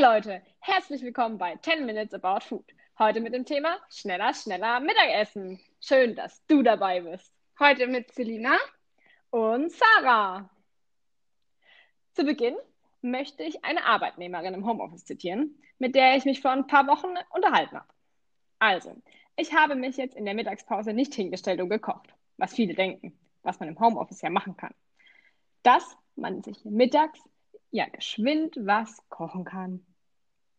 Hey Leute, herzlich willkommen bei 10 Minutes About Food. Heute mit dem Thema schneller, schneller Mittagessen. Schön, dass du dabei bist. Heute mit Selina und Sarah. Zu Beginn möchte ich eine Arbeitnehmerin im Homeoffice zitieren, mit der ich mich vor ein paar Wochen unterhalten habe. Also, ich habe mich jetzt in der Mittagspause nicht hingestellt und gekocht, was viele denken, was man im Homeoffice ja machen kann. Dass man sich mittags ja geschwind was kochen kann.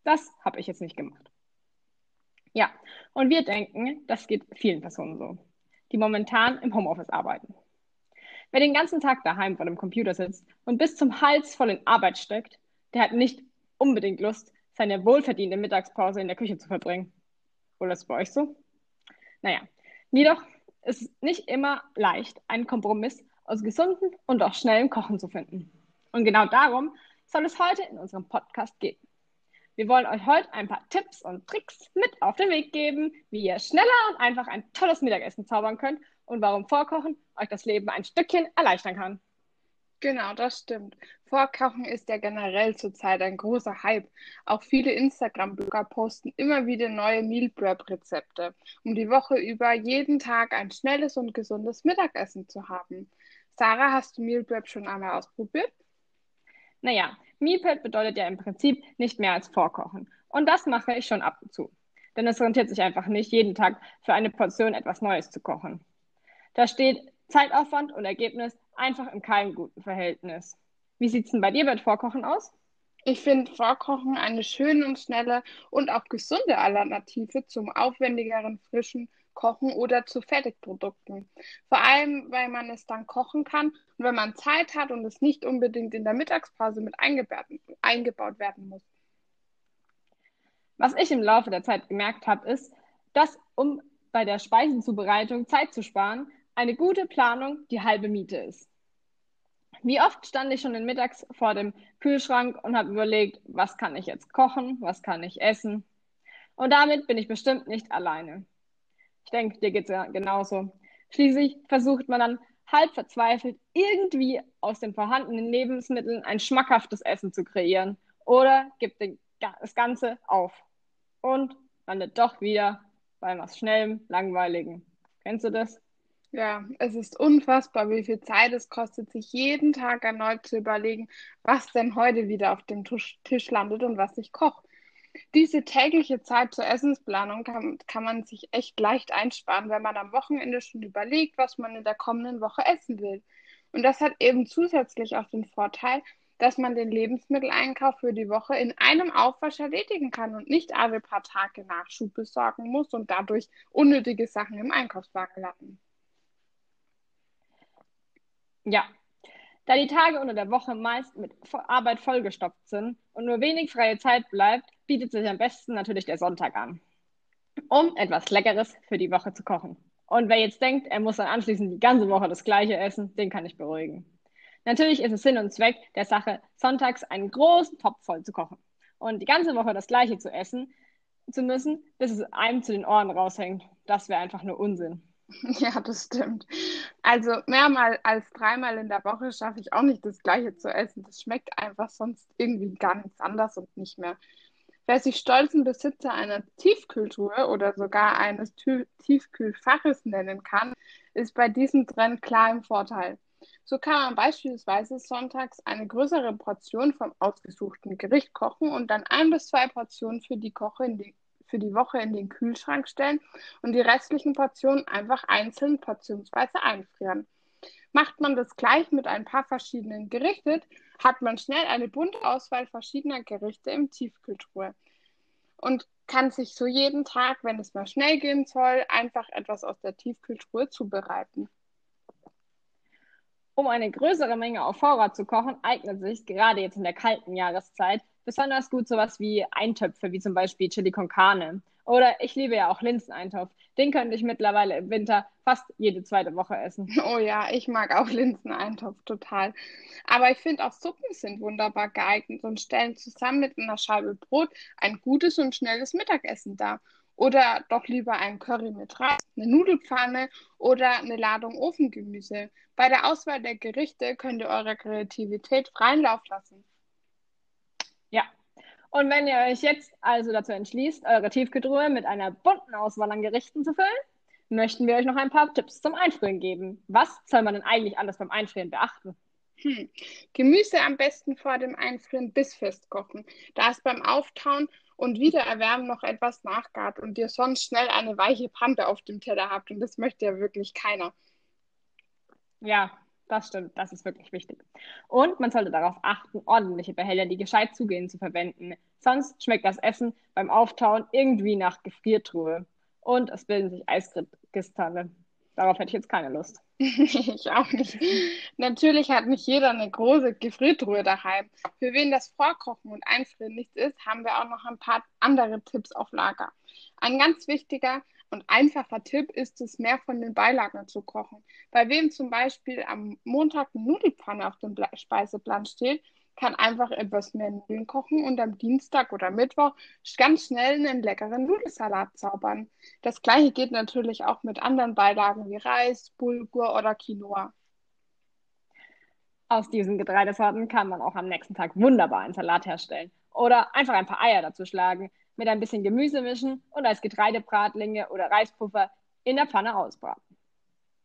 Das habe ich jetzt nicht gemacht. Ja, und wir denken, das geht vielen Personen so, die momentan im Homeoffice arbeiten. Wer den ganzen Tag daheim vor dem Computer sitzt und bis zum Hals voll in Arbeit steckt, der hat nicht unbedingt Lust, seine wohlverdiente Mittagspause in der Küche zu verbringen. Oder ist es bei euch so? Naja, jedoch ist es nicht immer leicht, einen Kompromiss aus gesunden und auch schnellem Kochen zu finden. Und genau darum soll es heute in unserem Podcast gehen. Wir wollen euch heute ein paar Tipps und Tricks mit auf den Weg geben, wie ihr schneller und einfach ein tolles Mittagessen zaubern könnt und warum Vorkochen euch das Leben ein Stückchen erleichtern kann. Genau, das stimmt. Vorkochen ist ja generell zurzeit ein großer Hype. Auch viele Instagram-Blogger posten immer wieder neue Meal Prep-Rezepte, um die Woche über jeden Tag ein schnelles und gesundes Mittagessen zu haben. Sarah, hast du Meal Prep schon einmal ausprobiert? Naja, Meal Prep bedeutet ja im Prinzip nicht mehr als Vorkochen. Und das mache ich schon ab und zu. Denn es rentiert sich einfach nicht, jeden Tag für eine Portion etwas Neues zu kochen. Da steht Zeitaufwand und Ergebnis einfach in keinem guten Verhältnis. Wie sieht es denn bei dir mit Vorkochen aus? Ich finde Vorkochen eine schöne und schnelle und auch gesunde Alternative zum aufwendigeren frischen kochen oder zu Fertigprodukten. Vor allem, weil man es dann kochen kann und wenn man Zeit hat und es nicht unbedingt in der Mittagspause mit eingebaut werden muss. Was ich im Laufe der Zeit gemerkt habe, ist, dass um bei der Speisenzubereitung Zeit zu sparen, eine gute Planung die halbe Miete ist. Wie oft stand ich schon in mittags vor dem Kühlschrank und habe überlegt, was kann ich jetzt kochen, was kann ich essen. Und damit bin ich bestimmt nicht alleine. Ich denke, dir geht es ja genauso. Schließlich versucht man dann halb verzweifelt, irgendwie aus den vorhandenen Lebensmitteln ein schmackhaftes Essen zu kreieren oder gibt das Ganze auf und landet doch wieder bei was Schnellem, Langweiligen. Kennst du das? Ja, es ist unfassbar, wie viel Zeit es kostet, sich jeden Tag erneut zu überlegen, was denn heute wieder auf dem Tisch landet und was ich koche. Diese tägliche Zeit zur Essensplanung kann, kann man sich echt leicht einsparen, wenn man am Wochenende schon überlegt, was man in der kommenden Woche essen will. Und das hat eben zusätzlich auch den Vorteil, dass man den Lebensmitteleinkauf für die Woche in einem Aufwasch erledigen kann und nicht alle paar Tage Nachschub besorgen muss und dadurch unnötige Sachen im Einkaufswagen landen. Ja, da die Tage unter der Woche meist mit Arbeit vollgestopft sind und nur wenig freie Zeit bleibt, bietet sich am besten natürlich der Sonntag an, um etwas Leckeres für die Woche zu kochen. Und wer jetzt denkt, er muss dann anschließend die ganze Woche das Gleiche essen, den kann ich beruhigen. Natürlich ist es Sinn und Zweck der Sache, sonntags einen großen Topf voll zu kochen und die ganze Woche das Gleiche zu essen zu müssen, bis es einem zu den Ohren raushängt. Das wäre einfach nur Unsinn. Ja, das stimmt. Also mehrmal als dreimal in der Woche schaffe ich auch nicht das Gleiche zu essen. Das schmeckt einfach sonst irgendwie gar nichts anders und nicht mehr. Wer sich stolzen Besitzer einer Tiefkühltruhe oder sogar eines Tiefkühlfaches nennen kann, ist bei diesem Trend klar im Vorteil. So kann man beispielsweise sonntags eine größere Portion vom ausgesuchten Gericht kochen und dann ein bis zwei Portionen für die, die, für die Woche in den Kühlschrank stellen und die restlichen Portionen einfach einzeln portionsweise einfrieren. Macht man das gleich mit ein paar verschiedenen Gerichten, hat man schnell eine bunte Auswahl verschiedener Gerichte im Tiefkühltruhe und kann sich so jeden Tag, wenn es mal schnell gehen soll, einfach etwas aus der Tiefkühltruhe zubereiten. Um eine größere Menge auf Vorrat zu kochen, eignet sich gerade jetzt in der kalten Jahreszeit besonders gut sowas wie Eintöpfe, wie zum Beispiel Chili con Carne. Oder ich liebe ja auch Linseneintopf. Den könnte ich mittlerweile im Winter fast jede zweite Woche essen. Oh ja, ich mag auch Linseneintopf total. Aber ich finde auch Suppen sind wunderbar geeignet und stellen zusammen mit einer Scheibe Brot ein gutes und schnelles Mittagessen dar. Oder doch lieber ein Curry mit Reis, eine Nudelpfanne oder eine Ladung Ofengemüse. Bei der Auswahl der Gerichte könnt ihr eurer Kreativität freien Lauf lassen. Ja, Und wenn ihr euch jetzt also dazu entschließt, eure Tiefkühltruhe mit einer bunten Auswahl an Gerichten zu füllen, möchten wir euch noch ein paar Tipps zum Einfrieren geben. Was soll man denn eigentlich alles beim Einfrieren beachten? Hm. Gemüse am besten vor dem Einfrieren bissfest kochen, da es beim Auftauen und Wiedererwärmen noch etwas nachgart und ihr sonst schnell eine weiche Pampe auf dem Teller habt. Und das möchte ja wirklich keiner. Ja, das stimmt. Das ist wirklich wichtig. Und man sollte darauf achten, ordentliche Behälter, die gescheit zugehen, zu verwenden. Sonst schmeckt das Essen beim Auftauen irgendwie nach Gefriertruhe. Und es bilden sich Eiskristalle. Darauf hätte ich jetzt keine Lust. ich auch nicht. Natürlich hat nicht jeder eine große Gefriertruhe daheim. Für wen das Vorkochen und Einfrieren nichts ist, haben wir auch noch ein paar andere Tipps auf Lager. Ein ganz wichtiger und einfacher Tipp ist es, mehr von den Beilagen zu kochen. Bei wem zum Beispiel am Montag eine Nudelpfanne auf dem Speiseplan steht, kann einfach etwas mehr Nudeln kochen und am Dienstag oder Mittwoch ganz schnell einen leckeren Nudelsalat zaubern. Das gleiche geht natürlich auch mit anderen Beilagen wie Reis, Bulgur oder Quinoa. Aus diesen Getreidesorten kann man auch am nächsten Tag wunderbar einen Salat herstellen. Oder einfach ein paar Eier dazu schlagen, mit ein bisschen Gemüse mischen und als Getreidebratlinge oder Reispuffer in der Pfanne ausbraten.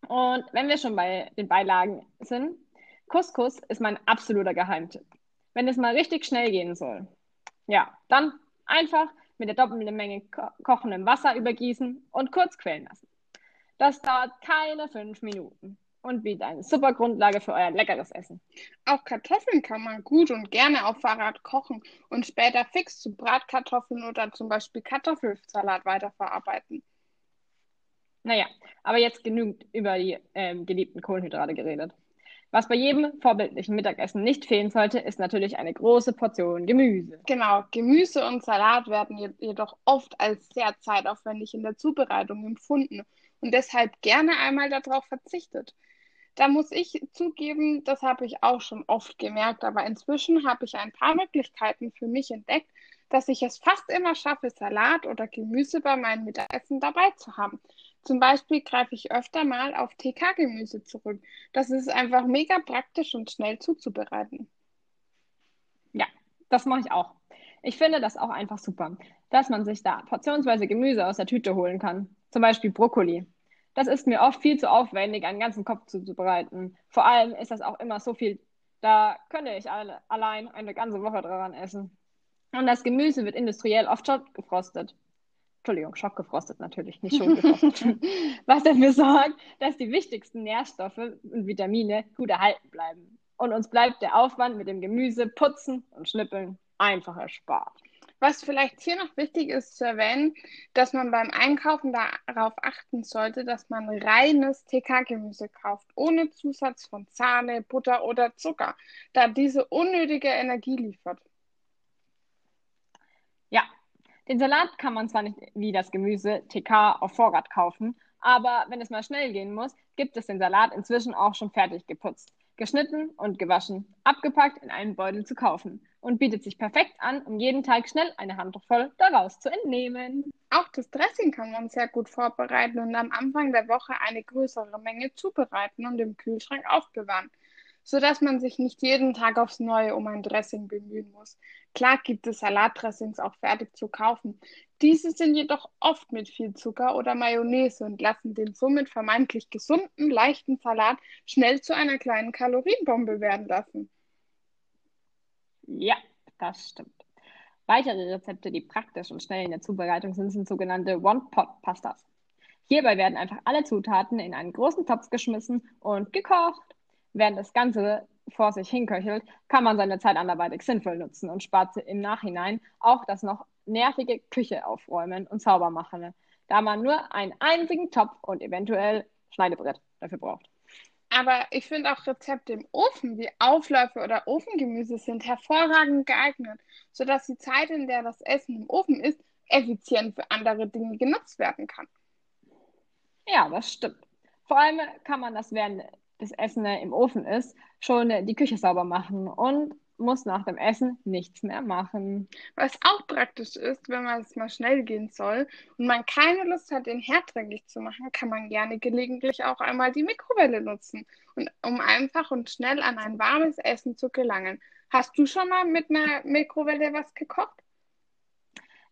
Und wenn wir schon bei den Beilagen sind, Couscous ist mein absoluter Geheimtipp wenn es mal richtig schnell gehen soll. Ja, dann einfach mit der doppelten Menge ko kochendem Wasser übergießen und kurz quellen lassen. Das dauert keine fünf Minuten und bietet eine super Grundlage für euer leckeres Essen. Auch Kartoffeln kann man gut und gerne auf Fahrrad kochen und später fix zu Bratkartoffeln oder zum Beispiel Kartoffelsalat weiterverarbeiten. Naja, aber jetzt genügend über die ähm, geliebten Kohlenhydrate geredet. Was bei jedem vorbildlichen Mittagessen nicht fehlen sollte, ist natürlich eine große Portion Gemüse. Genau, Gemüse und Salat werden jedoch oft als sehr zeitaufwendig in der Zubereitung empfunden und deshalb gerne einmal darauf verzichtet. Da muss ich zugeben, das habe ich auch schon oft gemerkt, aber inzwischen habe ich ein paar Möglichkeiten für mich entdeckt, dass ich es fast immer schaffe, Salat oder Gemüse bei meinem Mittagessen dabei zu haben. Zum Beispiel greife ich öfter mal auf TK-Gemüse zurück. Das ist einfach mega praktisch und schnell zuzubereiten. Ja, das mache ich auch. Ich finde das auch einfach super, dass man sich da portionsweise Gemüse aus der Tüte holen kann. Zum Beispiel Brokkoli. Das ist mir oft viel zu aufwendig, einen ganzen Kopf zuzubereiten. Vor allem ist das auch immer so viel, da könnte ich alle, allein eine ganze Woche daran essen. Und das Gemüse wird industriell oft schon gefrostet. Entschuldigung, schockgefrostet natürlich, nicht schon gefrostet. was dafür sorgt, dass die wichtigsten Nährstoffe und Vitamine gut erhalten bleiben. Und uns bleibt der Aufwand mit dem Gemüse, Putzen und Schnippeln einfach erspart. Was vielleicht hier noch wichtig ist zu erwähnen, dass man beim Einkaufen darauf achten sollte, dass man reines TK-Gemüse kauft, ohne Zusatz von Sahne, Butter oder Zucker, da diese unnötige Energie liefert. Ja, den Salat kann man zwar nicht wie das Gemüse TK auf Vorrat kaufen, aber wenn es mal schnell gehen muss, gibt es den Salat inzwischen auch schon fertig geputzt, geschnitten und gewaschen, abgepackt in einen Beutel zu kaufen und bietet sich perfekt an, um jeden Tag schnell eine Handvoll daraus zu entnehmen. Auch das Dressing kann man sehr gut vorbereiten und am Anfang der Woche eine größere Menge zubereiten und im Kühlschrank aufbewahren sodass man sich nicht jeden Tag aufs Neue um ein Dressing bemühen muss. Klar gibt es Salatdressings auch fertig zu kaufen. Diese sind jedoch oft mit viel Zucker oder Mayonnaise und lassen den somit vermeintlich gesunden, leichten Salat schnell zu einer kleinen Kalorienbombe werden lassen. Ja, das stimmt. Weitere Rezepte, die praktisch und schnell in der Zubereitung sind, sind sogenannte One-Pot-Pastas. Hierbei werden einfach alle Zutaten in einen großen Topf geschmissen und gekocht während das Ganze vor sich hinköchelt, kann man seine Zeit anderweitig sinnvoll nutzen und spart im Nachhinein auch das noch nervige Küche aufräumen und sauber machen, da man nur einen einzigen Topf und eventuell Schneidebrett dafür braucht. Aber ich finde auch Rezepte im Ofen wie Aufläufe oder Ofengemüse sind hervorragend geeignet, sodass die Zeit, in der das Essen im Ofen ist, effizient für andere Dinge genutzt werden kann. Ja, das stimmt. Vor allem kann man das während das Essen im Ofen ist, schon die Küche sauber machen und muss nach dem Essen nichts mehr machen. Was auch praktisch ist, wenn man es mal schnell gehen soll und man keine Lust hat, den Herd dreckig zu machen, kann man gerne gelegentlich auch einmal die Mikrowelle nutzen, und, um einfach und schnell an ein warmes Essen zu gelangen. Hast du schon mal mit einer Mikrowelle was gekocht?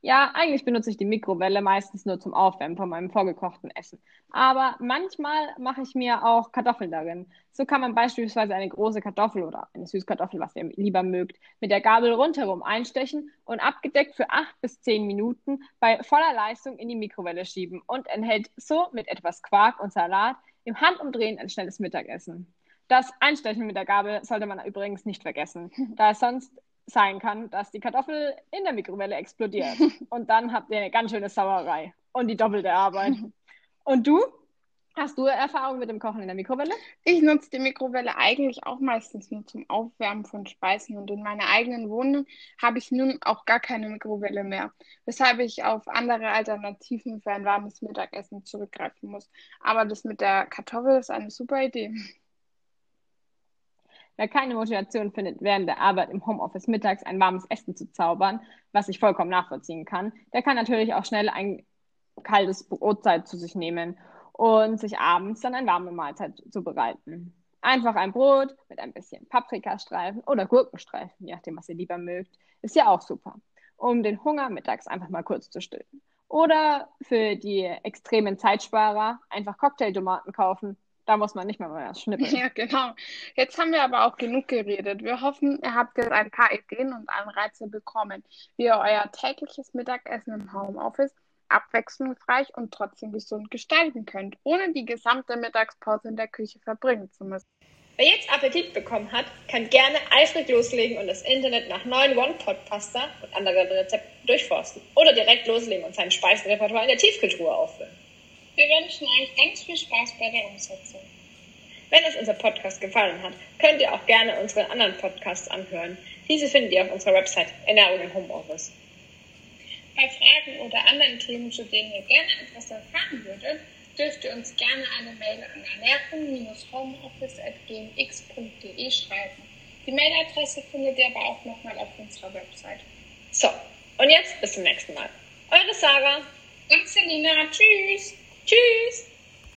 Ja, eigentlich benutze ich die Mikrowelle meistens nur zum Aufwärmen von meinem vorgekochten Essen. Aber manchmal mache ich mir auch Kartoffeln darin. So kann man beispielsweise eine große Kartoffel oder eine Süßkartoffel, was ihr lieber mögt, mit der Gabel rundherum einstechen und abgedeckt für acht bis zehn Minuten bei voller Leistung in die Mikrowelle schieben und enthält so mit etwas Quark und Salat im Handumdrehen ein schnelles Mittagessen. Das Einstechen mit der Gabel sollte man übrigens nicht vergessen, da es sonst sein kann, dass die Kartoffel in der Mikrowelle explodiert. Und dann habt ihr eine ganz schöne Sauerei und die doppelte Arbeit. Und du? Hast du Erfahrung mit dem Kochen in der Mikrowelle? Ich nutze die Mikrowelle eigentlich auch meistens nur zum Aufwärmen von Speisen und in meiner eigenen Wohnung habe ich nun auch gar keine Mikrowelle mehr, weshalb ich auf andere Alternativen für ein warmes Mittagessen zurückgreifen muss. Aber das mit der Kartoffel ist eine super Idee. Wer keine Motivation findet, während der Arbeit im Homeoffice mittags ein warmes Essen zu zaubern, was ich vollkommen nachvollziehen kann, der kann natürlich auch schnell ein kaltes Brotzeit zu sich nehmen und sich abends dann eine warme Mahlzeit zubereiten. Einfach ein Brot mit ein bisschen Paprikastreifen oder Gurkenstreifen, je nachdem, was ihr lieber mögt, ist ja auch super, um den Hunger mittags einfach mal kurz zu stillen. Oder für die extremen Zeitsparer einfach Cocktailtomaten kaufen da muss man nicht mal mehr schnippeln. Ja, genau. Jetzt haben wir aber auch genug geredet. Wir hoffen, ihr habt jetzt ein paar Ideen und Anreize bekommen, wie ihr euer tägliches Mittagessen im Homeoffice abwechslungsreich und trotzdem gesund gestalten könnt, ohne die gesamte Mittagspause in der Küche verbringen zu müssen. Wer jetzt Appetit bekommen hat, kann gerne eifrig loslegen und das Internet nach neuen One-Pot-Pasta und anderen Rezepten durchforsten. Oder direkt loslegen und sein Speisenrepertoire in der Tiefkühltruhe auffüllen. Wir wünschen euch ganz viel Spaß bei der Umsetzung. Wenn euch unser Podcast gefallen hat, könnt ihr auch gerne unsere anderen Podcasts anhören. Diese findet ihr auf unserer Website Ernährung im Homeoffice. Bei Fragen oder anderen Themen, zu denen ihr gerne etwas erfahren würdet, dürft ihr uns gerne eine Mail an ernährung-homeoffice.gmx.de schreiben. Die Mailadresse findet ihr aber auch nochmal auf unserer Website. So, und jetzt bis zum nächsten Mal. Eure Sarah und Selina. Tschüss! Tschüss!